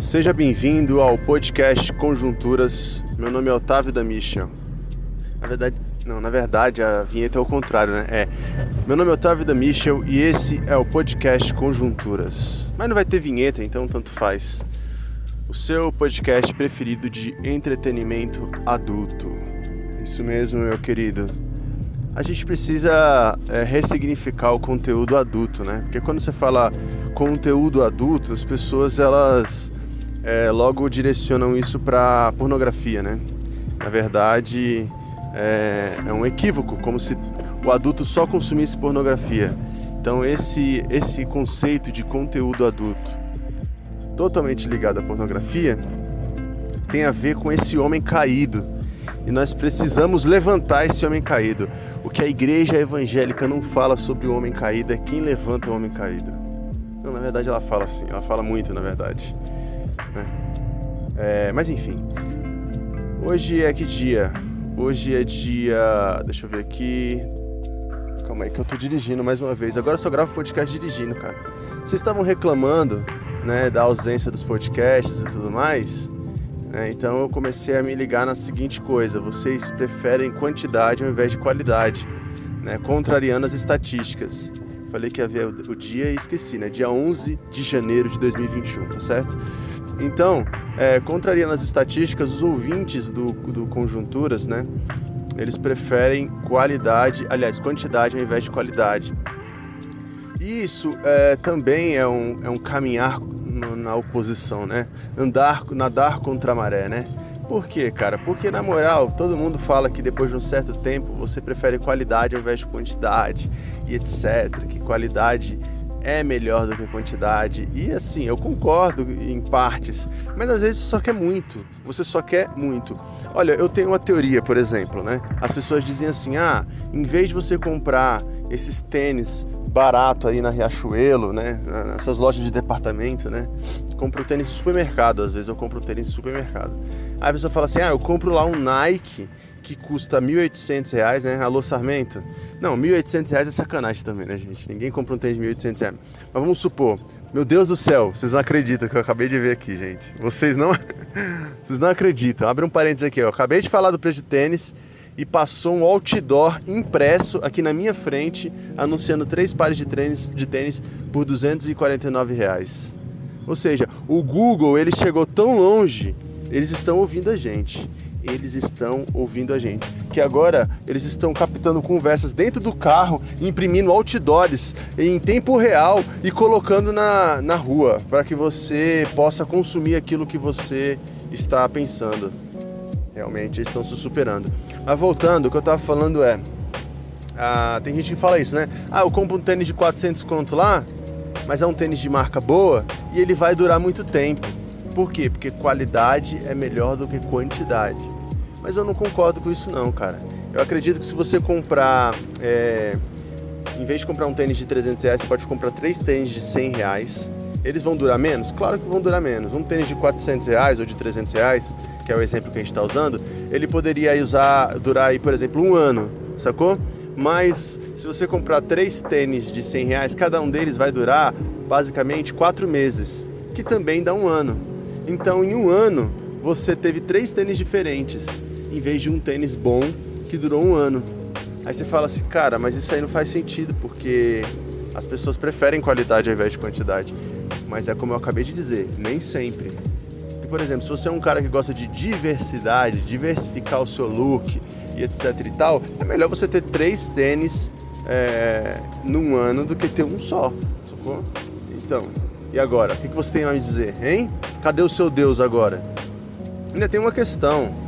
Seja bem-vindo ao podcast Conjunturas. Meu nome é Otávio da Michel. Na verdade, não, na verdade a vinheta é o contrário, né? É. Meu nome é Otávio da Michel e esse é o podcast Conjunturas. Mas não vai ter vinheta, então tanto faz. O seu podcast preferido de entretenimento adulto. Isso mesmo, meu querido. A gente precisa é, ressignificar o conteúdo adulto, né? Porque quando você fala conteúdo adulto, as pessoas elas é, logo direcionam isso para pornografia, né? Na verdade, é, é, um equívoco, como se o adulto só consumisse pornografia. Então, esse, esse conceito de conteúdo adulto, totalmente ligado à pornografia, tem a ver com esse homem caído. E nós precisamos levantar esse homem caído. O que a igreja evangélica não fala sobre o homem caído é quem levanta o homem caído. Não, na verdade ela fala assim, ela fala muito, na verdade. É, mas enfim, hoje é que dia? Hoje é dia. Deixa eu ver aqui. Calma aí, que eu tô dirigindo mais uma vez. Agora eu só gravo podcast dirigindo, cara. Vocês estavam reclamando, né, da ausência dos podcasts e tudo mais. Né? Então eu comecei a me ligar na seguinte coisa: vocês preferem quantidade ao invés de qualidade, né? contrariando as estatísticas. Falei que ia ver o dia e esqueci, né? Dia 11 de janeiro de 2021, tá certo? Então, é, contrariando as estatísticas, os ouvintes do, do Conjunturas, né? Eles preferem qualidade, aliás, quantidade ao invés de qualidade. E isso é, também é um, é um caminhar no, na oposição, né? Andar, nadar contra a maré, né? Por quê, cara? Porque na moral, todo mundo fala que depois de um certo tempo você prefere qualidade ao invés de quantidade e etc. Que qualidade é melhor do que quantidade. E assim, eu concordo em partes, mas às vezes você só quer muito. Você só quer muito. Olha, eu tenho uma teoria, por exemplo, né? As pessoas dizem assim: ah, em vez de você comprar esses tênis barato aí na Riachuelo, né? Nessas lojas de departamento, né? Compro tênis no supermercado, às vezes eu compro tênis no supermercado. Aí a pessoa fala assim: ah, eu compro lá um Nike que custa R$ 1.800, né? Alô, Sarmento? Não, R$ 1.800 é sacanagem também, né, gente? Ninguém compra um tênis de R$ 1.800. Mas vamos supor, meu Deus do céu, vocês não acreditam que eu acabei de ver aqui, gente. Vocês não, vocês não acreditam. Abre um parênteses aqui, eu acabei de falar do preço de tênis e passou um outdoor impresso aqui na minha frente anunciando três pares de tênis, de tênis por 249 reais. Ou seja, o Google ele chegou tão longe, eles estão ouvindo a gente eles estão ouvindo a gente. Que agora eles estão captando conversas dentro do carro, imprimindo outdoors em tempo real e colocando na, na rua para que você possa consumir aquilo que você está pensando. Realmente eles estão se superando. Mas voltando, o que eu estava falando é. Ah, tem gente que fala isso, né? Ah, eu compro um tênis de 400 conto lá, mas é um tênis de marca boa e ele vai durar muito tempo. Por quê? Porque qualidade é melhor do que quantidade. Mas eu não concordo com isso não, cara. Eu acredito que se você comprar, é, em vez de comprar um tênis de 300 reais, você pode comprar três tênis de 100 reais. Eles vão durar menos? Claro que vão durar menos. Um tênis de 400 reais ou de 300 reais, que é o exemplo que a gente está usando, ele poderia usar, durar aí, por exemplo, um ano, sacou? Mas se você comprar três tênis de 100 reais, cada um deles vai durar basicamente quatro meses, que também dá um ano. Então, em um ano, você teve três tênis diferentes em vez de um tênis bom que durou um ano. Aí você fala assim, cara, mas isso aí não faz sentido porque as pessoas preferem qualidade ao invés de quantidade. Mas é como eu acabei de dizer, nem sempre. E, por exemplo, se você é um cara que gosta de diversidade, diversificar o seu look e etc e tal, é melhor você ter três tênis é, num ano do que ter um só. Sacou? Então, e agora? O que você tem a me dizer, hein? Cadê o seu Deus agora? Ainda tem uma questão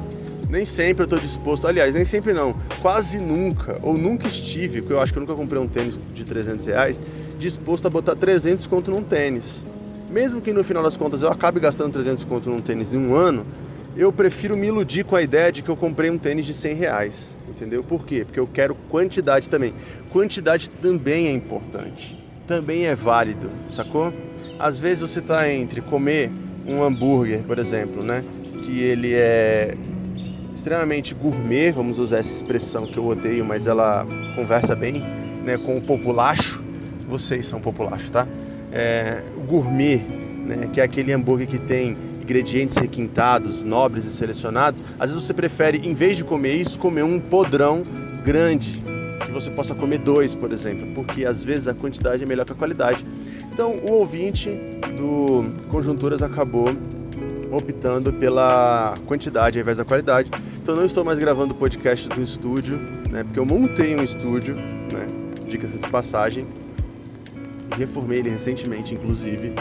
nem sempre eu estou disposto, aliás, nem sempre não, quase nunca, ou nunca estive, porque eu acho que eu nunca comprei um tênis de 300 reais, disposto a botar 300 conto num tênis. Mesmo que no final das contas eu acabe gastando 300 conto num tênis de um ano, eu prefiro me iludir com a ideia de que eu comprei um tênis de 100 reais, entendeu? Por quê? Porque eu quero quantidade também. Quantidade também é importante, também é válido, sacou? Às vezes você está entre comer um hambúrguer, por exemplo, né? Que ele é extremamente gourmet, vamos usar essa expressão que eu odeio, mas ela conversa bem né, com o populacho. Vocês são populacho, tá? É, gourmet né, que é aquele hambúrguer que tem ingredientes requintados, nobres e selecionados, às vezes você prefere, em vez de comer isso, comer um podrão grande, que você possa comer dois, por exemplo, porque às vezes a quantidade é melhor que a qualidade. Então, o ouvinte do Conjunturas acabou optando pela quantidade ao invés da qualidade. Então, não estou mais gravando podcast do estúdio, né, porque eu montei um estúdio, né, dica-se de passagem, reformei ele recentemente, inclusive.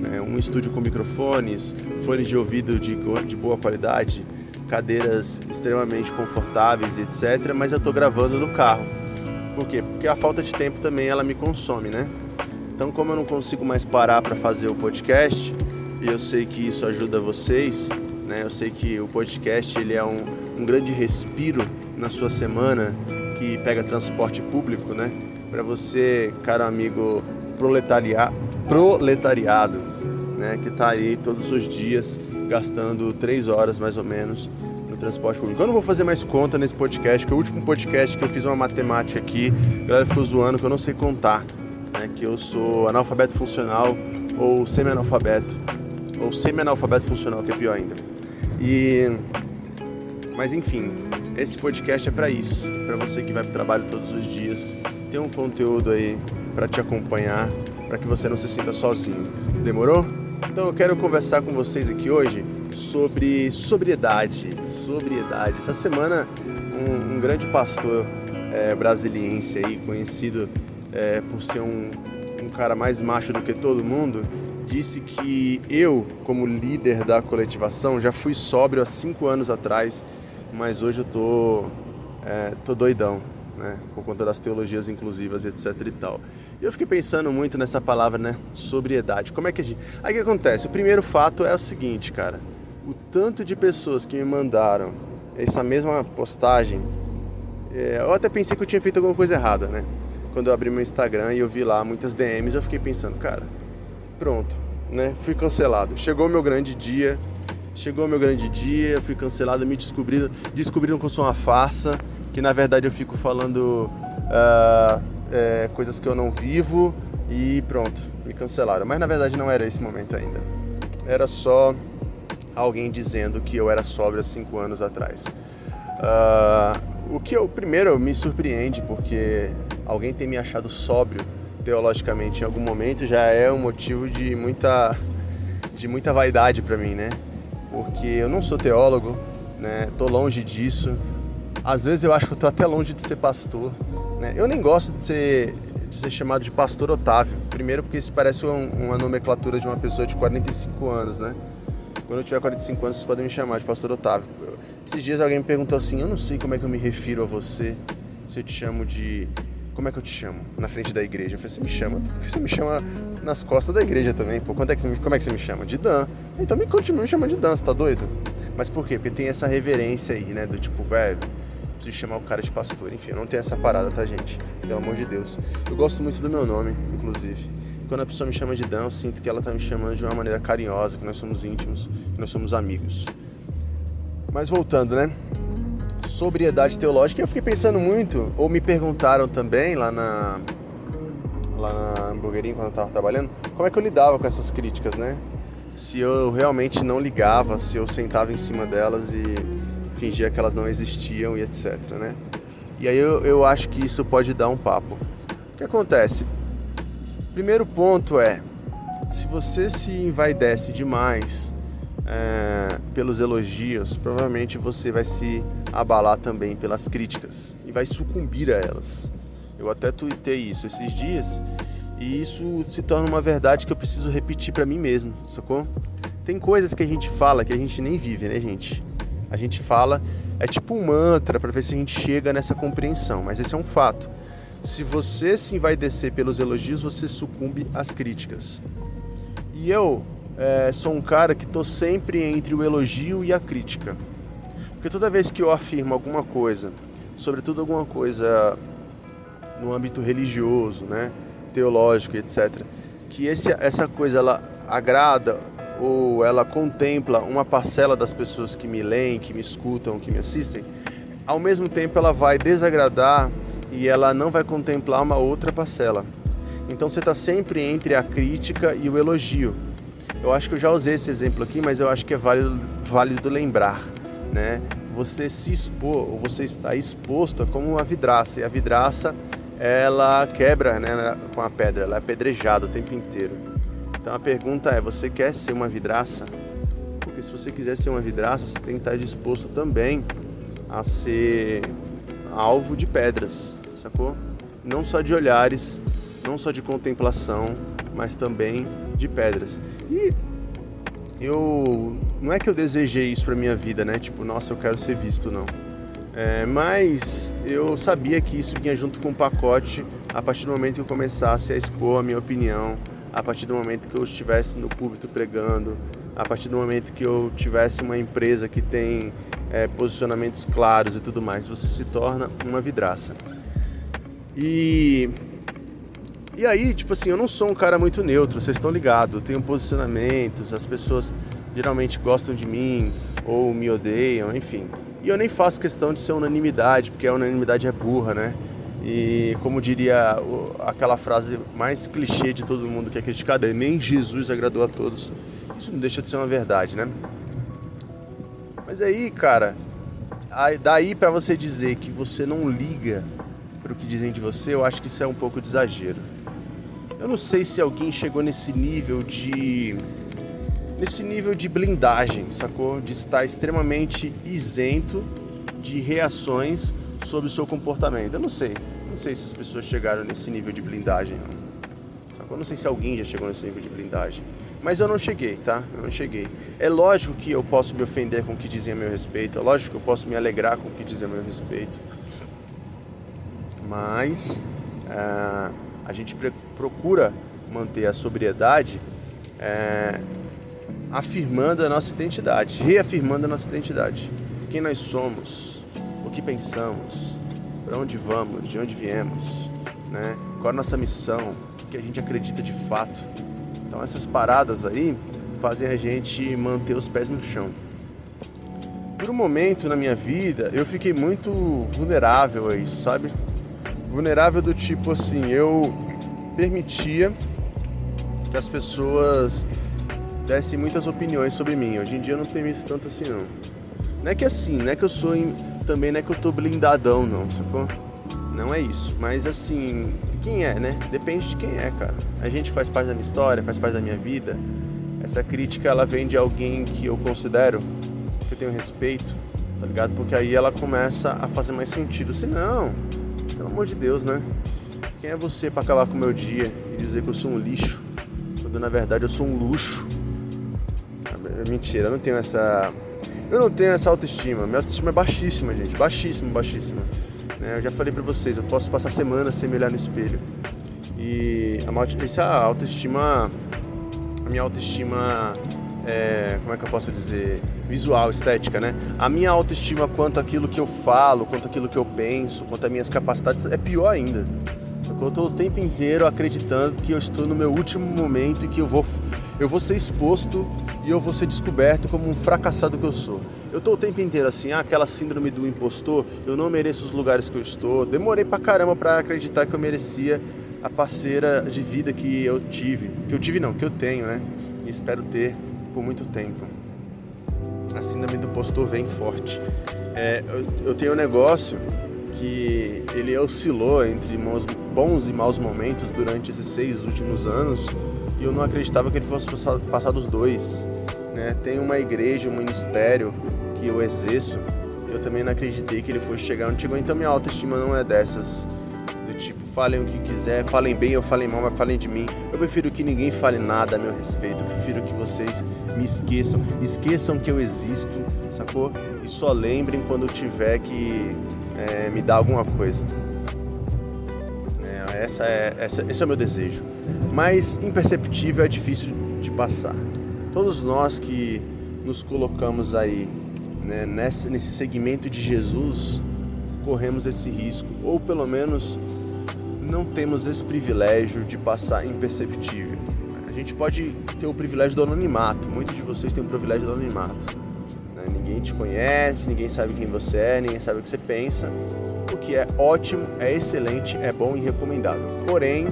Né, um estúdio com microfones, fones de ouvido de, de boa qualidade, cadeiras extremamente confortáveis, etc. Mas eu estou gravando no carro. Por quê? Porque a falta de tempo também ela me consome, né? Então, como eu não consigo mais parar para fazer o podcast, e eu sei que isso ajuda vocês, né? Eu sei que o podcast ele é um, um grande respiro na sua semana que pega transporte público, né? Para você, caro amigo proletaria, proletariado, né? Que está aí todos os dias gastando três horas mais ou menos no transporte público. Eu não vou fazer mais conta nesse podcast, que é o último podcast que eu fiz uma matemática aqui, a galera ficou zoando que eu não sei contar, né? Que eu sou analfabeto funcional ou semi-analfabeto, ou semi-analfabeto funcional, que é pior ainda. E mas enfim, esse podcast é para isso, para você que vai para o trabalho todos os dias, ter um conteúdo aí para te acompanhar, para que você não se sinta sozinho. Demorou? Então eu quero conversar com vocês aqui hoje sobre sobriedade. Sobriedade. Essa semana um, um grande pastor é, brasiliense aí, conhecido é, por ser um, um cara mais macho do que todo mundo, disse que eu, como líder da coletivação, já fui sóbrio há cinco anos atrás, mas hoje eu tô, é, tô doidão né? Por conta das teologias inclusivas, etc e tal. E eu fiquei pensando muito nessa palavra, né? Sobriedade. Como é que a gente... Aí o que acontece? O primeiro fato é o seguinte, cara. O tanto de pessoas que me mandaram essa mesma postagem, é... eu até pensei que eu tinha feito alguma coisa errada, né? Quando eu abri meu Instagram e eu vi lá muitas DMs, eu fiquei pensando, cara, pronto, né? Fui cancelado. Chegou meu grande dia, chegou meu grande dia, fui cancelado, me descobriram, descobriram que eu sou uma farsa, que na verdade eu fico falando uh, é, coisas que eu não vivo e pronto, me cancelaram. Mas na verdade não era esse momento ainda. Era só alguém dizendo que eu era sóbrio há cinco anos atrás. Uh, o que eu primeiro me surpreende porque alguém ter me achado sóbrio teologicamente em algum momento já é um motivo de muita de muita vaidade para mim, né? Porque eu não sou teólogo, né? Tô longe disso. Às vezes eu acho que eu tô até longe de ser pastor. Né? Eu nem gosto de ser, de ser chamado de pastor Otávio. Primeiro porque isso parece um, uma nomenclatura de uma pessoa de 45 anos, né? Quando eu tiver 45 anos, vocês podem me chamar de pastor Otávio. Esses dias alguém me perguntou assim, eu não sei como é que eu me refiro a você, se eu te chamo de... Como é que eu te chamo? Na frente da igreja. Eu falei, você me chama, porque você me chama nas costas da igreja também. Pô, quando é que me, como é que você me chama? De Dan. Então me continua me chamando de Dan, você tá doido? Mas por quê? Porque tem essa reverência aí, né? Do tipo, velho, preciso chamar o cara de pastor. Enfim, não tenho essa parada, tá, gente? Pelo amor de Deus. Eu gosto muito do meu nome, inclusive. Quando a pessoa me chama de Dan, eu sinto que ela tá me chamando de uma maneira carinhosa, que nós somos íntimos, que nós somos amigos. Mas voltando, né? Sobriedade teológica, eu fiquei pensando muito, ou me perguntaram também lá na lá na hamburgueria quando eu tava trabalhando, como é que eu lidava com essas críticas, né? Se eu realmente não ligava, se eu sentava em cima delas e fingia que elas não existiam e etc, né? E aí eu, eu acho que isso pode dar um papo. O que acontece? Primeiro ponto é, se você se envaidece demais é, pelos elogios, provavelmente você vai se abalar também pelas críticas e vai sucumbir a elas. Eu até tuitei isso esses dias e isso se torna uma verdade que eu preciso repetir para mim mesmo, sacou? Tem coisas que a gente fala que a gente nem vive, né, gente? A gente fala, é tipo um mantra para ver se a gente chega nessa compreensão, mas esse é um fato. Se você vai descer pelos elogios, você sucumbe às críticas. E eu é, sou um cara que estou sempre entre o elogio e a crítica. Porque toda vez que eu afirmo alguma coisa, sobretudo alguma coisa no âmbito religioso, né, teológico, etc., que esse, essa coisa ela agrada ou ela contempla uma parcela das pessoas que me leem, que me escutam, que me assistem, ao mesmo tempo ela vai desagradar e ela não vai contemplar uma outra parcela. Então você está sempre entre a crítica e o elogio. Eu acho que eu já usei esse exemplo aqui, mas eu acho que é válido, válido lembrar, né? Você se expor, ou você está exposto é como uma vidraça, e a vidraça ela quebra né, com a pedra, ela é apedrejada o tempo inteiro. Então a pergunta é: você quer ser uma vidraça? Porque se você quiser ser uma vidraça, você tem que estar disposto também a ser alvo de pedras, sacou? Não só de olhares, não só de contemplação, mas também de pedras. E eu não é que eu desejei isso para minha vida, né? Tipo, nossa, eu quero ser visto, não. É, mas eu sabia que isso vinha junto com o pacote a partir do momento que eu começasse a expor a minha opinião, a partir do momento que eu estivesse no púlpito pregando, a partir do momento que eu tivesse uma empresa que tem é, posicionamentos claros e tudo mais, você se torna uma vidraça. E e aí, tipo assim, eu não sou um cara muito neutro, vocês estão ligados, eu tenho posicionamentos, as pessoas geralmente gostam de mim ou me odeiam, enfim. E eu nem faço questão de ser unanimidade, porque a unanimidade é burra, né? E como diria aquela frase mais clichê de todo mundo que é criticada, nem Jesus agradou a todos. Isso não deixa de ser uma verdade, né? Mas aí, cara, daí para você dizer que você não liga para o que dizem de você, eu acho que isso é um pouco de exagero. Eu não sei se alguém chegou nesse nível de nesse nível de blindagem, sacou? De estar extremamente isento de reações sobre o seu comportamento. Eu não sei. Não sei se as pessoas chegaram nesse nível de blindagem. Sacou? Eu não sei se alguém já chegou nesse nível de blindagem. Mas eu não cheguei, tá? Eu não cheguei. É lógico que eu posso me ofender com o que dizem a meu respeito. É lógico que eu posso me alegrar com o que dizem a meu respeito. Mas... Uh a gente procura manter a sobriedade é, afirmando a nossa identidade, reafirmando a nossa identidade. Quem nós somos, o que pensamos, para onde vamos, de onde viemos, né? qual a nossa missão, o que a gente acredita de fato. Então essas paradas aí fazem a gente manter os pés no chão. Por um momento na minha vida eu fiquei muito vulnerável a isso, sabe? vulnerável do tipo assim, eu permitia que as pessoas dessem muitas opiniões sobre mim. Hoje em dia eu não permito tanto assim não. Não é que assim, não é que eu sou também não é que eu tô blindadão não, sacou? Não é isso, mas assim, quem é, né? Depende de quem é, cara. A gente faz parte da minha história, faz parte da minha vida. Essa crítica ela vem de alguém que eu considero, que eu tenho respeito, tá ligado? Porque aí ela começa a fazer mais sentido. Se não, pelo amor de Deus, né? Quem é você para acabar com o meu dia e dizer que eu sou um lixo? Quando na verdade eu sou um luxo. Mentira, eu não tenho essa. Eu não tenho essa autoestima. Minha autoestima é baixíssima, gente. Baixíssima, baixíssima. Né? Eu já falei pra vocês, eu posso passar semanas sem me olhar no espelho. E a, essa autoestima. A minha autoestima é, como é que eu posso dizer, visual, estética, né? A minha autoestima quanto aquilo que eu falo, quanto aquilo que eu penso, quanto as minhas capacidades é pior ainda. Eu estou o tempo inteiro acreditando que eu estou no meu último momento e que eu vou, eu vou ser exposto e eu vou ser descoberto como um fracassado que eu sou. Eu estou o tempo inteiro assim, ah, aquela síndrome do impostor, eu não mereço os lugares que eu estou. Demorei pra caramba para acreditar que eu merecia a parceira de vida que eu tive. Que eu tive não, que eu tenho, né? E espero ter por muito tempo. A síndrome do impostor vem forte. É, eu, eu tenho um negócio que ele oscilou entre bons e maus momentos durante esses seis últimos anos e eu não acreditava que ele fosse passar dos dois. Né? Tem uma igreja, um ministério que eu exerço, eu também não acreditei que ele fosse chegar onde chegou, então minha autoestima não é dessas do tipo, falem o que quiser, falem bem ou falem mal, mas falem de mim. Eu prefiro que ninguém fale nada a meu respeito, eu prefiro que vocês me esqueçam, esqueçam que eu existo, sacou? E só lembrem quando tiver que é, me dar alguma coisa. É, essa é, essa, esse é o meu desejo. Mas imperceptível é difícil de passar. Todos nós que nos colocamos aí né, nesse, nesse segmento de Jesus, corremos esse risco, ou pelo menos não temos esse privilégio de passar imperceptível. A gente pode ter o privilégio do anonimato, muitos de vocês têm o privilégio do anonimato. Ninguém te conhece, ninguém sabe quem você é, ninguém sabe o que você pensa, o que é ótimo, é excelente, é bom e recomendável. Porém,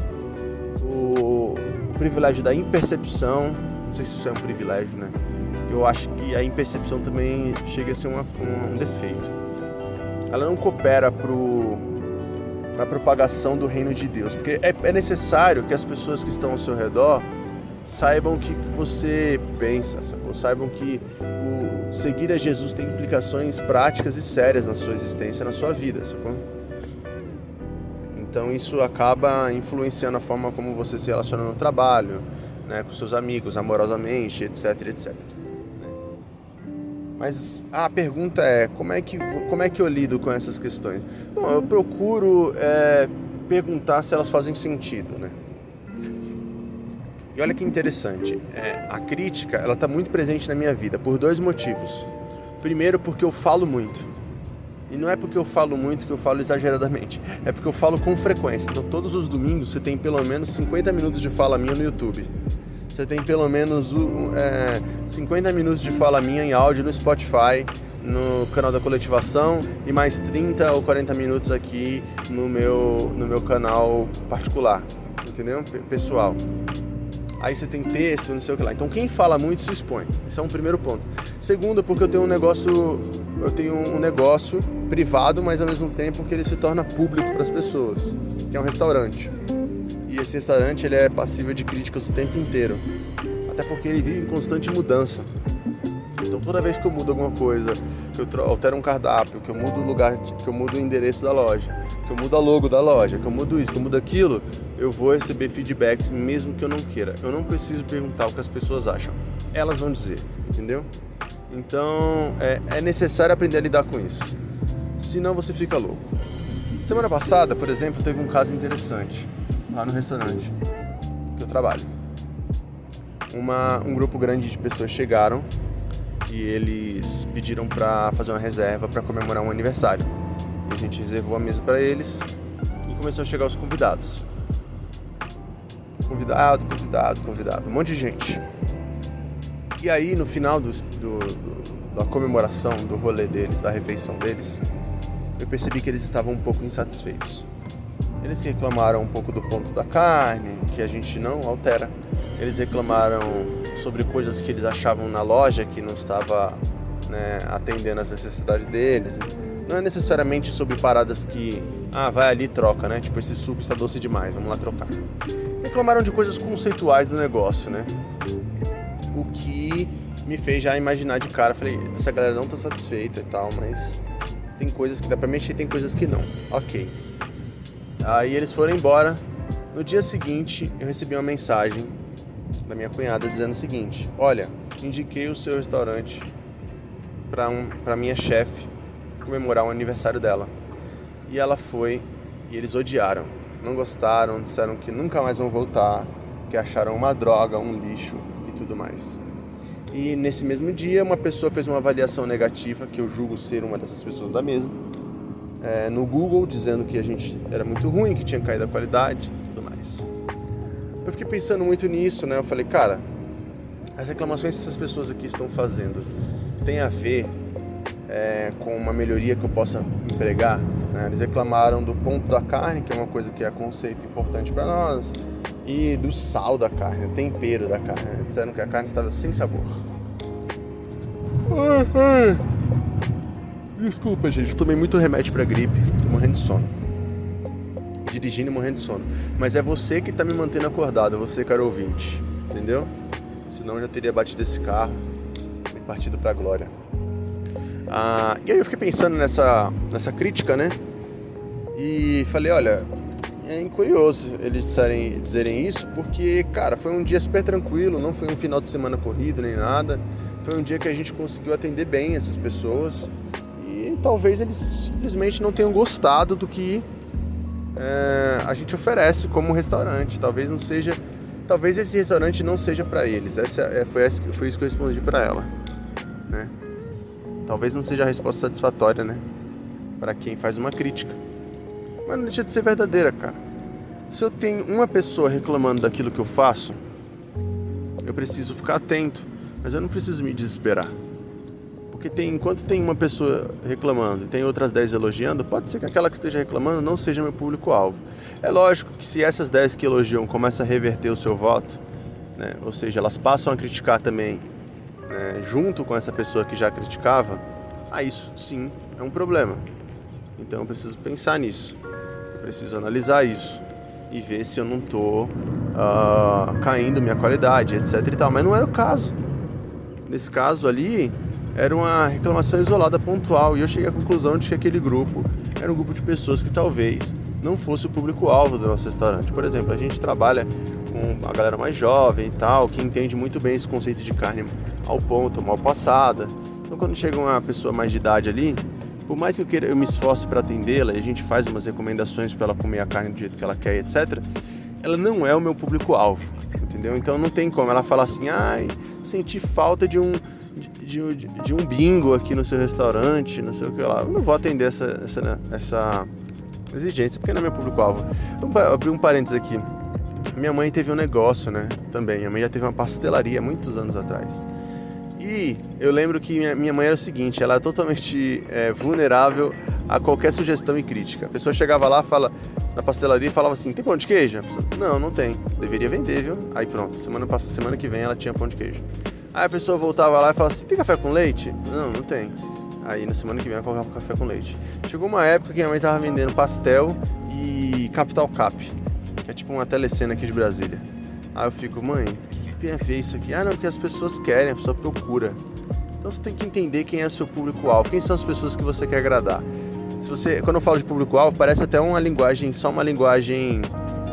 o privilégio da impercepção Não sei se isso é um privilégio, né? Eu acho que a impercepção também chega a ser uma, um, um defeito. Ela não coopera para a propagação do reino de Deus, porque é, é necessário que as pessoas que estão ao seu redor saibam o que você pensa, sacou? saibam que seguir a Jesus tem implicações práticas e sérias na sua existência, na sua vida, sacou? Então isso acaba influenciando a forma como você se relaciona no trabalho, né, com seus amigos, amorosamente, etc, etc. Né? Mas a pergunta é como é que como é que eu lido com essas questões? Bom, eu procuro é, perguntar se elas fazem sentido, né? E olha que interessante, é, a crítica ela está muito presente na minha vida por dois motivos. Primeiro, porque eu falo muito. E não é porque eu falo muito que eu falo exageradamente, é porque eu falo com frequência. Então, todos os domingos você tem pelo menos 50 minutos de fala minha no YouTube. Você tem pelo menos é, 50 minutos de fala minha em áudio no Spotify, no canal da coletivação e mais 30 ou 40 minutos aqui no meu, no meu canal particular, entendeu? Pessoal. Aí você tem texto, não sei o que lá. Então quem fala muito se expõe. Esse é um primeiro ponto. Segundo, porque eu tenho um negócio, eu tenho um negócio privado, mas ao mesmo tempo que ele se torna público para as pessoas, que é um restaurante. E esse restaurante ele é passível de críticas o tempo inteiro, até porque ele vive em constante mudança. Então toda vez que eu mudo alguma coisa, que eu altero um cardápio, que eu mudo o lugar, que eu mudo o endereço da loja, que eu mudo a logo da loja, que eu mudo isso, que eu mudo aquilo, eu vou receber feedbacks mesmo que eu não queira. Eu não preciso perguntar o que as pessoas acham. Elas vão dizer, entendeu? Então é, é necessário aprender a lidar com isso. Senão você fica louco. Semana passada, por exemplo, teve um caso interessante lá no restaurante que eu trabalho. Uma, um grupo grande de pessoas chegaram e eles pediram para fazer uma reserva para comemorar um aniversário. E a gente reservou a mesa para eles e começou a chegar os convidados. Convidado, convidado, convidado, um monte de gente. E aí, no final do, do, do, da comemoração, do rolê deles, da refeição deles, eu percebi que eles estavam um pouco insatisfeitos. Eles reclamaram um pouco do ponto da carne, que a gente não altera. Eles reclamaram sobre coisas que eles achavam na loja que não estava né, atendendo às necessidades deles. Não é necessariamente sobre paradas que, ah, vai ali e troca, né? Tipo, esse suco está doce demais, vamos lá trocar. Reclamaram de coisas conceituais do negócio, né? O que me fez já imaginar de cara, falei, essa galera não está satisfeita e tal, mas tem coisas que dá para mexer, tem coisas que não. Ok. Aí eles foram embora. No dia seguinte, eu recebi uma mensagem da minha cunhada dizendo o seguinte: Olha, indiquei o seu restaurante para um, minha chefe comemorar o aniversário dela. E ela foi e eles odiaram, não gostaram, disseram que nunca mais vão voltar, que acharam uma droga, um lixo e tudo mais. E nesse mesmo dia, uma pessoa fez uma avaliação negativa, que eu julgo ser uma dessas pessoas da mesa, é, no Google, dizendo que a gente era muito ruim, que tinha caído a qualidade e tudo mais. Eu fiquei pensando muito nisso, né? Eu falei, cara, as reclamações que essas pessoas aqui estão fazendo tem a ver é, com uma melhoria que eu possa empregar. Né? Eles reclamaram do ponto da carne, que é uma coisa que é conceito importante para nós, e do sal da carne, o tempero da carne. Né? Disseram que a carne estava sem sabor. Desculpa, gente, tomei muito remédio para gripe, tô morrendo de sono dirigindo e morrendo de sono. Mas é você que está me mantendo acordado, você, caro ouvinte. Entendeu? Senão eu já teria batido esse carro e partido para a glória. Ah, e aí eu fiquei pensando nessa, nessa crítica, né? E falei, olha, é curioso eles disserem, dizerem isso, porque, cara, foi um dia super tranquilo, não foi um final de semana corrido nem nada. Foi um dia que a gente conseguiu atender bem essas pessoas. E talvez eles simplesmente não tenham gostado do que é, a gente oferece como restaurante. Talvez não seja, talvez esse restaurante não seja para eles. Essa é, foi, essa, foi isso que eu respondi para ela, né? Talvez não seja a resposta satisfatória, né? Para quem faz uma crítica. Mas não deixa de ser verdadeira, cara. Se eu tenho uma pessoa reclamando daquilo que eu faço, eu preciso ficar atento, mas eu não preciso me desesperar. Porque tem, enquanto tem uma pessoa reclamando e tem outras 10 elogiando, pode ser que aquela que esteja reclamando não seja meu público-alvo. É lógico que se essas 10 que elogiam começam a reverter o seu voto, né? ou seja, elas passam a criticar também, né? junto com essa pessoa que já criticava, ah, isso sim é um problema. Então eu preciso pensar nisso, eu preciso analisar isso e ver se eu não estou uh, caindo minha qualidade, etc e tal. Mas não era o caso. Nesse caso ali, era uma reclamação isolada, pontual, e eu cheguei à conclusão de que aquele grupo era um grupo de pessoas que talvez não fosse o público-alvo do nosso restaurante. Por exemplo, a gente trabalha com a galera mais jovem e tal, que entende muito bem esse conceito de carne ao ponto, mal passada. Então, quando chega uma pessoa mais de idade ali, por mais que eu, queira, eu me esforce para atendê-la e a gente faz umas recomendações para ela comer a carne do jeito que ela quer, etc., ela não é o meu público-alvo, entendeu? Então não tem como ela falar assim, ai, senti falta de um, de, de, de, um bingo aqui no seu restaurante, não sei o que lá. Eu não vou atender essa, essa, essa exigência, porque não é meu público-alvo. Vou abrir um parênteses aqui. Minha mãe teve um negócio, né? Também. Minha mãe já teve uma pastelaria muitos anos atrás. E eu lembro que minha, minha mãe era o seguinte: ela é totalmente é, vulnerável a qualquer sugestão e crítica. A pessoa chegava lá, fala na pastelaria e falava assim: tem pão de queijo? Pessoa, não, não tem. Deveria vender, viu? Aí pronto. Semana, semana que vem ela tinha pão de queijo. Aí a pessoa voltava lá e falava assim: tem café com leite? Não, não tem. Aí na semana que vem ela colocava café com leite. Chegou uma época que minha mãe tava vendendo pastel e Capital Cap, que é tipo uma telecena aqui de Brasília. Aí eu fico, mãe, o que tem a ver isso aqui? Ah, não, porque as pessoas querem, a pessoa procura. Então você tem que entender quem é o seu público-alvo, quem são as pessoas que você quer agradar. Se você, quando eu falo de público-alvo, parece até uma linguagem, só uma linguagem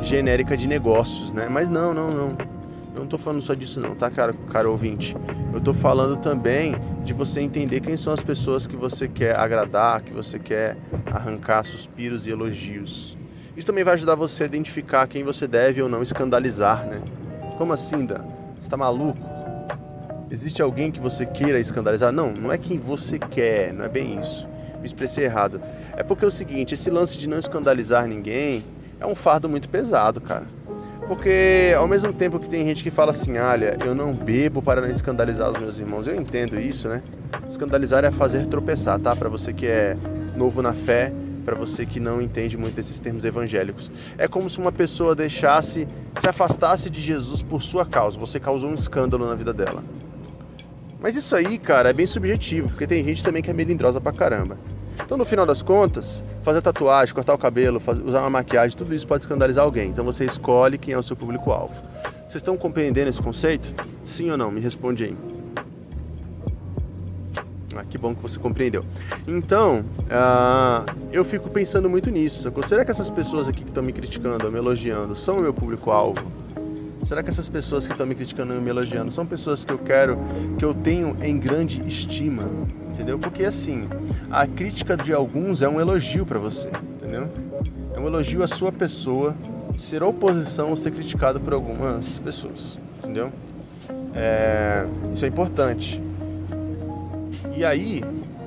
genérica de negócios, né? Mas não, não, não. Eu não tô falando só disso não, tá, cara, cara ouvinte? Eu tô falando também de você entender quem são as pessoas que você quer agradar, que você quer arrancar suspiros e elogios. Isso também vai ajudar você a identificar quem você deve ou não escandalizar, né? Como assim, Dan? Você tá maluco? Existe alguém que você queira escandalizar? Não, não é quem você quer, não é bem isso. Me expressei errado. É porque é o seguinte, esse lance de não escandalizar ninguém é um fardo muito pesado, cara. Porque ao mesmo tempo que tem gente que fala assim, olha, eu não bebo para não escandalizar os meus irmãos, eu entendo isso, né? Escandalizar é fazer tropeçar, tá? Para você que é novo na fé, para você que não entende muito desses termos evangélicos. É como se uma pessoa deixasse, se afastasse de Jesus por sua causa. Você causou um escândalo na vida dela. Mas isso aí, cara, é bem subjetivo, porque tem gente também que é melindrosa pra caramba. Então, no final das contas, fazer tatuagem, cortar o cabelo, fazer, usar uma maquiagem, tudo isso pode escandalizar alguém. Então, você escolhe quem é o seu público-alvo. Vocês estão compreendendo esse conceito? Sim ou não? Me responde aí. Ah, que bom que você compreendeu. Então, uh, eu fico pensando muito nisso. Será que essas pessoas aqui que estão me criticando, me elogiando, são o meu público-alvo? Será que essas pessoas que estão me criticando e me elogiando são pessoas que eu quero, que eu tenho em grande estima? Entendeu? Porque assim, a crítica de alguns é um elogio para você, entendeu? É um elogio à sua pessoa ser oposição ou ser criticado por algumas pessoas, entendeu? É, isso é importante. E aí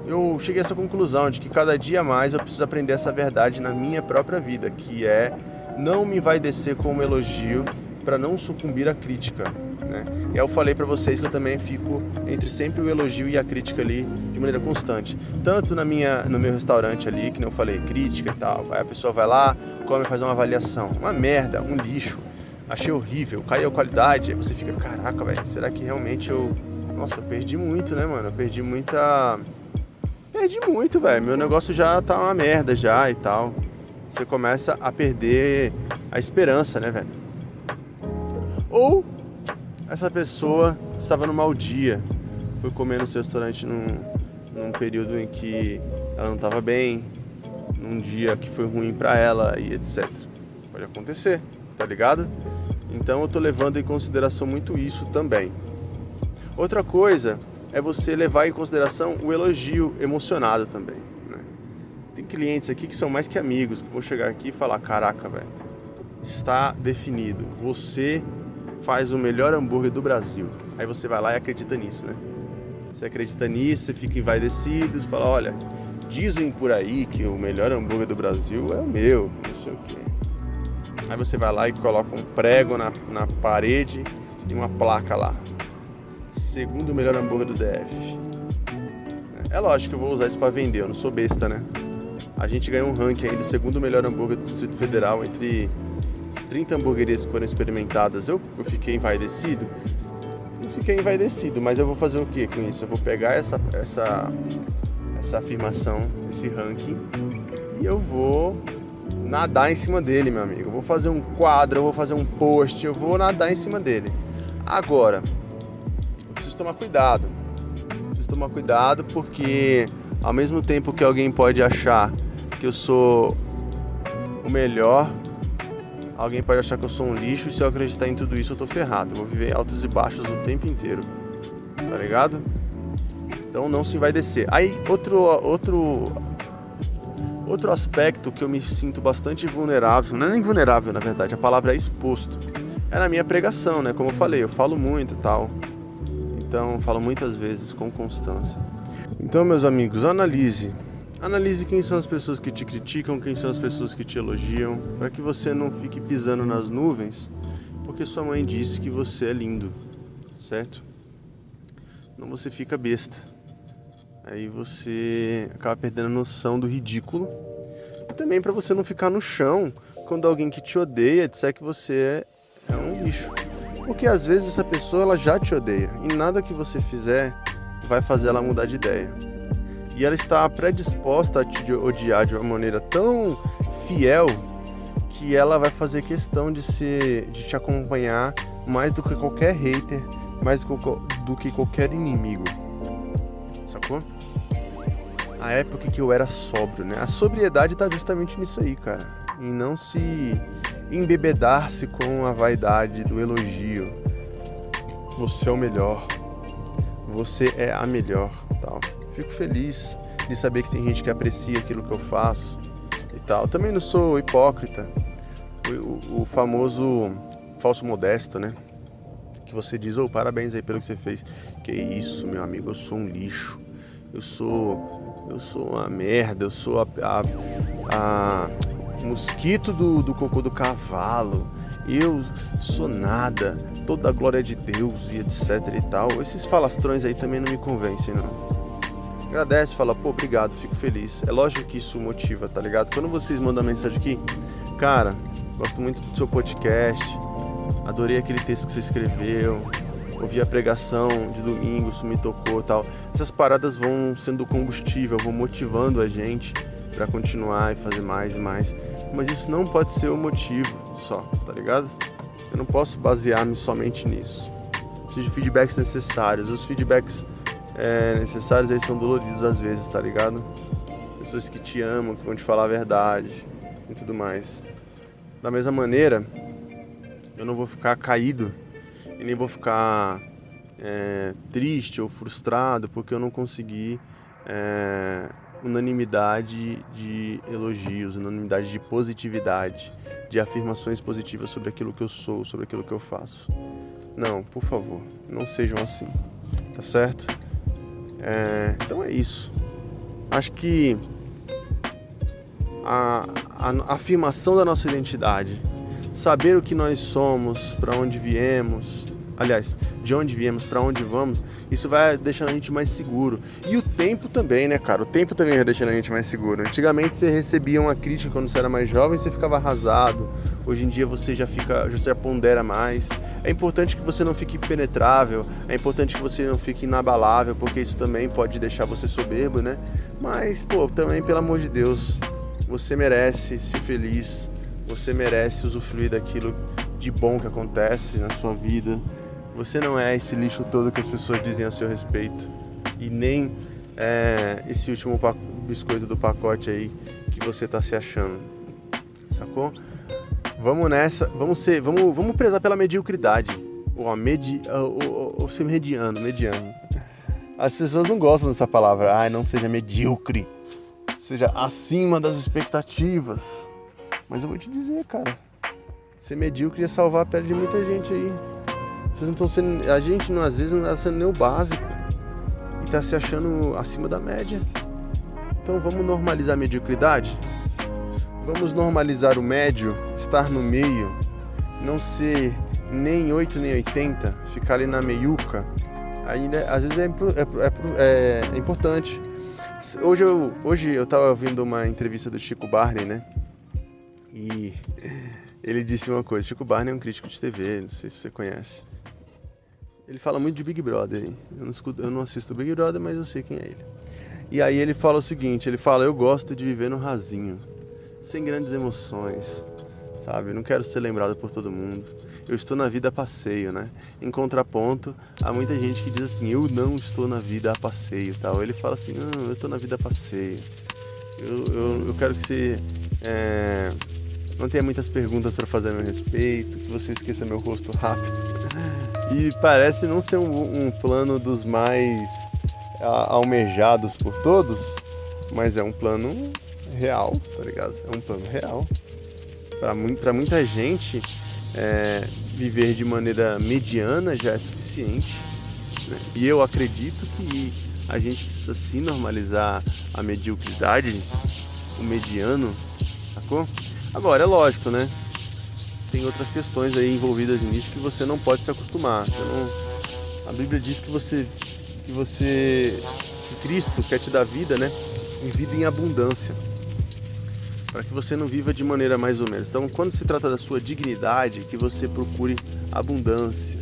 eu cheguei a essa conclusão de que cada dia mais eu preciso aprender essa verdade na minha própria vida, que é não me vai descer como elogio para não sucumbir à crítica. Né? E aí eu falei para vocês que eu também fico entre sempre o elogio e a crítica ali de maneira constante. Tanto na minha, no meu restaurante ali, que não eu falei, crítica e tal. Aí a pessoa vai lá, come faz uma avaliação. Uma merda, um lixo. Achei horrível, caiu a qualidade. Aí você fica, caraca, velho, será que realmente eu nossa, perdi muito, né, mano? Eu perdi muita. Perdi muito, velho. Meu negócio já tá uma merda já e tal. Você começa a perder a esperança, né, velho? Ou essa pessoa estava no mau dia, foi comer no seu restaurante num, num período em que ela não estava bem, num dia que foi ruim para ela e etc. Pode acontecer, tá ligado? Então eu tô levando em consideração muito isso também. Outra coisa é você levar em consideração o elogio emocionado também. Né? Tem clientes aqui que são mais que amigos, que vão chegar aqui e falar: Caraca, velho, está definido. Você faz o melhor hambúrguer do Brasil. Aí você vai lá e acredita nisso, né? Você acredita nisso, você fica envaidecido, você fala: Olha, dizem por aí que o melhor hambúrguer do Brasil é o meu, não sei o quê. Aí você vai lá e coloca um prego na, na parede e uma placa lá segundo melhor hambúrguer do DF. É lógico que eu vou usar isso para vender, eu não sou besta, né? A gente ganhou um ranking aí do segundo melhor hambúrguer do Distrito Federal entre 30 hamburguerias que foram experimentadas, eu, eu fiquei envaidecido? Não fiquei envaidecido, mas eu vou fazer o que com isso? Eu vou pegar essa, essa, essa afirmação, esse ranking, e eu vou nadar em cima dele, meu amigo. Eu vou fazer um quadro, eu vou fazer um post, eu vou nadar em cima dele. Agora, eu preciso tomar cuidado. Preciso tomar cuidado porque ao mesmo tempo que alguém pode achar que eu sou o melhor, alguém pode achar que eu sou um lixo e se eu acreditar em tudo isso eu tô ferrado. Eu vou viver altos e baixos o tempo inteiro. Tá ligado? Então não se vai descer. Aí outro outro outro aspecto que eu me sinto bastante vulnerável, não é nem vulnerável na verdade, a palavra é exposto. É na minha pregação, né? Como eu falei, eu falo muito tal. Então, falo muitas vezes com constância. Então, meus amigos, analise Analise quem são as pessoas que te criticam, quem são as pessoas que te elogiam, para que você não fique pisando nas nuvens, porque sua mãe disse que você é lindo, certo? Não você fica besta. Aí você acaba perdendo a noção do ridículo. E também para você não ficar no chão quando alguém que te odeia disser que você é um lixo. Porque às vezes essa pessoa ela já te odeia e nada que você fizer vai fazer ela mudar de ideia e ela está predisposta a te odiar de uma maneira tão fiel que ela vai fazer questão de se de te acompanhar mais do que qualquer hater, mais do que qualquer inimigo. Sacou? A época que eu era sóbrio, né? A sobriedade está justamente nisso aí, cara. Em não se embebedar-se com a vaidade do elogio. Você é o melhor. Você é a melhor, tal fico feliz de saber que tem gente que aprecia aquilo que eu faço e tal. Também não sou hipócrita, o, o, famoso falso modesto, né? Que você diz, ô, oh, parabéns aí pelo que você fez. Que isso, meu amigo, eu sou um lixo. Eu sou. Eu sou uma merda, eu sou a, a, a mosquito do, do cocô do cavalo. Eu sou nada, toda a glória de Deus e etc e tal. Esses falastrões aí também não me convencem, não agradece, fala, pô, obrigado, fico feliz. É lógico que isso motiva, tá ligado? Quando vocês mandam mensagem aqui, cara, gosto muito do seu podcast, adorei aquele texto que você escreveu, ouvi a pregação de domingo, isso me tocou tal. Essas paradas vão sendo combustível, vão motivando a gente para continuar e fazer mais e mais. Mas isso não pode ser o motivo só, tá ligado? Eu não posso basear-me somente nisso. De feedbacks necessários. Os feedbacks é, necessários, eles são doloridos às vezes, tá ligado? Pessoas que te amam, que vão te falar a verdade e tudo mais. Da mesma maneira, eu não vou ficar caído e nem vou ficar é, triste ou frustrado porque eu não consegui é, unanimidade de elogios, unanimidade de positividade, de afirmações positivas sobre aquilo que eu sou, sobre aquilo que eu faço. Não, por favor, não sejam assim, tá certo? É, então é isso. Acho que a, a, a afirmação da nossa identidade, saber o que nós somos, para onde viemos, aliás, de onde viemos, para onde vamos, isso vai deixando a gente mais seguro. E o tempo também, né, cara? O tempo também vai deixando a gente mais seguro. Antigamente você recebia uma crítica quando você era mais jovem, você ficava arrasado. Hoje em dia você já fica, já pondera mais. É importante que você não fique impenetrável, é importante que você não fique inabalável, porque isso também pode deixar você soberbo, né? Mas, pô, também pelo amor de Deus, você merece ser feliz, você merece usufruir daquilo de bom que acontece na sua vida. Você não é esse lixo todo que as pessoas dizem a seu respeito. E nem é, esse último biscoito do pacote aí que você está se achando. Sacou? Vamos nessa, vamos ser, vamos, vamos prezar pela mediocridade. Ou a medi, ou, ou ser mediano, mediano. As pessoas não gostam dessa palavra. Ai, não seja medíocre. Seja acima das expectativas. Mas eu vou te dizer, cara. Ser medíocre ia salvar a pele de muita gente aí. Vocês não estão sendo. A gente não, às vezes não está sendo nem o básico. E está se achando acima da média. Então vamos normalizar a mediocridade? Vamos normalizar o médio, estar no meio, não ser nem 8 nem 80, ficar ali na meiuca. Ainda às vezes é, é, é, é importante. Hoje eu, hoje eu tava ouvindo uma entrevista do Chico Barney, né? E ele disse uma coisa. Chico Barney é um crítico de TV, não sei se você conhece. Ele fala muito de Big Brother. Hein? Eu, não escuto, eu não assisto Big Brother, mas eu sei quem é ele. E aí ele fala o seguinte, ele fala, eu gosto de viver no rasinho, sem grandes emoções, sabe? não quero ser lembrado por todo mundo. Eu estou na vida a passeio, né? Em contraponto, há muita gente que diz assim, eu não estou na vida a passeio, tal. Ele fala assim, não, eu estou na vida a passeio. Eu, eu, eu quero que você é, não tenha muitas perguntas para fazer a meu respeito, que você esqueça meu rosto rápido. E parece não ser um, um plano dos mais almejados por todos, mas é um plano real, tá ligado? É um plano real. Para muita gente, é, viver de maneira mediana já é suficiente. Né? E eu acredito que a gente precisa sim normalizar a mediocridade, o mediano, sacou? Agora, é lógico, né? Tem outras questões aí envolvidas nisso que você não pode se acostumar. Não... A Bíblia diz que você que você que Cristo quer te dar vida, né? E vida em abundância. Para que você não viva de maneira mais ou menos. Então, quando se trata da sua dignidade, que você procure abundância,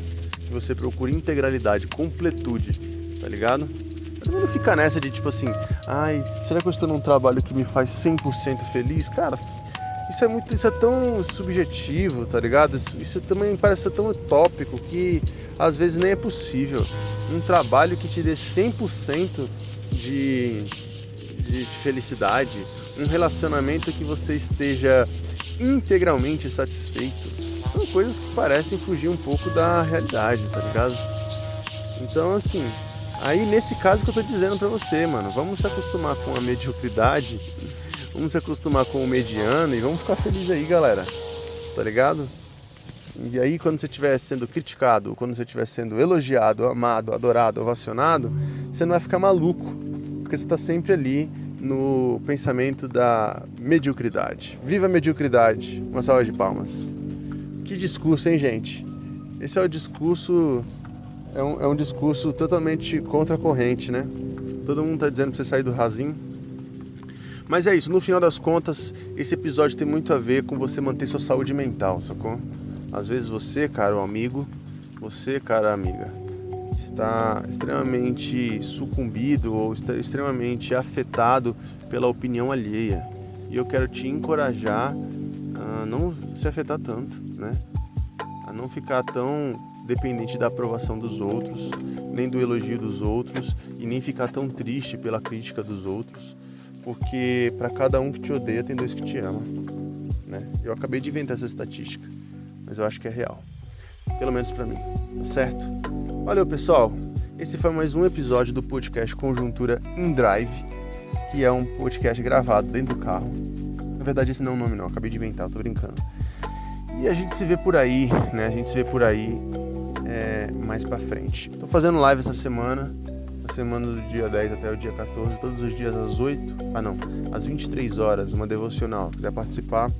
que você procure integralidade, completude, tá ligado? Mas não ficar nessa de tipo assim, ai, será que eu estou num trabalho que me faz 100% feliz? Cara, isso é muito, isso é tão subjetivo, tá ligado? Isso, isso também parece ser tão utópico que às vezes nem é possível um trabalho que te dê 100% de, de felicidade, um relacionamento que você esteja integralmente satisfeito. São coisas que parecem fugir um pouco da realidade, tá ligado? Então, assim, aí nesse caso que eu tô dizendo para você, mano, vamos se acostumar com a mediocridade, vamos se acostumar com o mediano e vamos ficar felizes aí, galera. Tá ligado? E aí, quando você estiver sendo criticado, quando você estiver sendo elogiado, amado, adorado, ovacionado, você não vai ficar maluco, porque você está sempre ali no pensamento da mediocridade. Viva a mediocridade! Uma salva de palmas. Que discurso, hein, gente? Esse é o discurso. É um, é um discurso totalmente contra a corrente, né? Todo mundo está dizendo para você sair do rasinho. Mas é isso, no final das contas, esse episódio tem muito a ver com você manter sua saúde mental, sacou? Às vezes você, caro amigo, você, cara amiga, está extremamente sucumbido ou está extremamente afetado pela opinião alheia. E eu quero te encorajar a não se afetar tanto, né? A não ficar tão dependente da aprovação dos outros, nem do elogio dos outros e nem ficar tão triste pela crítica dos outros, porque para cada um que te odeia tem dois que te amam, né? Eu acabei de inventar essa estatística mas eu acho que é real. Pelo menos para mim, tá certo? Valeu, pessoal. Esse foi mais um episódio do podcast Conjuntura in Drive, que é um podcast gravado dentro do carro. Na verdade, esse não é o nome, não. Acabei de inventar, tô brincando. E a gente se vê por aí, né? A gente se vê por aí é, mais pra frente. Tô fazendo live essa semana, a semana do dia 10 até o dia 14, todos os dias às 8, ah não, às 23 horas, uma devocional. Se quiser participar,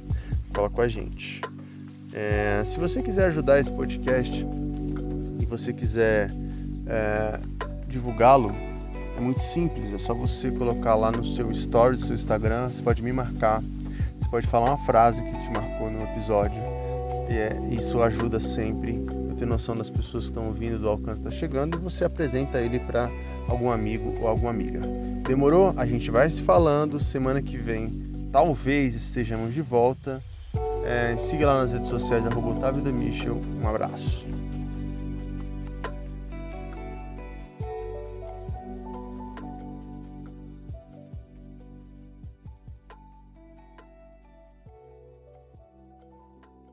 cola com a gente. É, se você quiser ajudar esse podcast e você quiser é, divulgá-lo, é muito simples, é só você colocar lá no seu story, no seu Instagram, você pode me marcar, você pode falar uma frase que te marcou no episódio. E é, isso ajuda sempre ter noção das pessoas que estão ouvindo, do alcance que está chegando e você apresenta ele para algum amigo ou alguma amiga. Demorou? A gente vai se falando. Semana que vem talvez estejamos de volta. É, siga lá nas redes sociais, arroba Otávio Michel. Um abraço.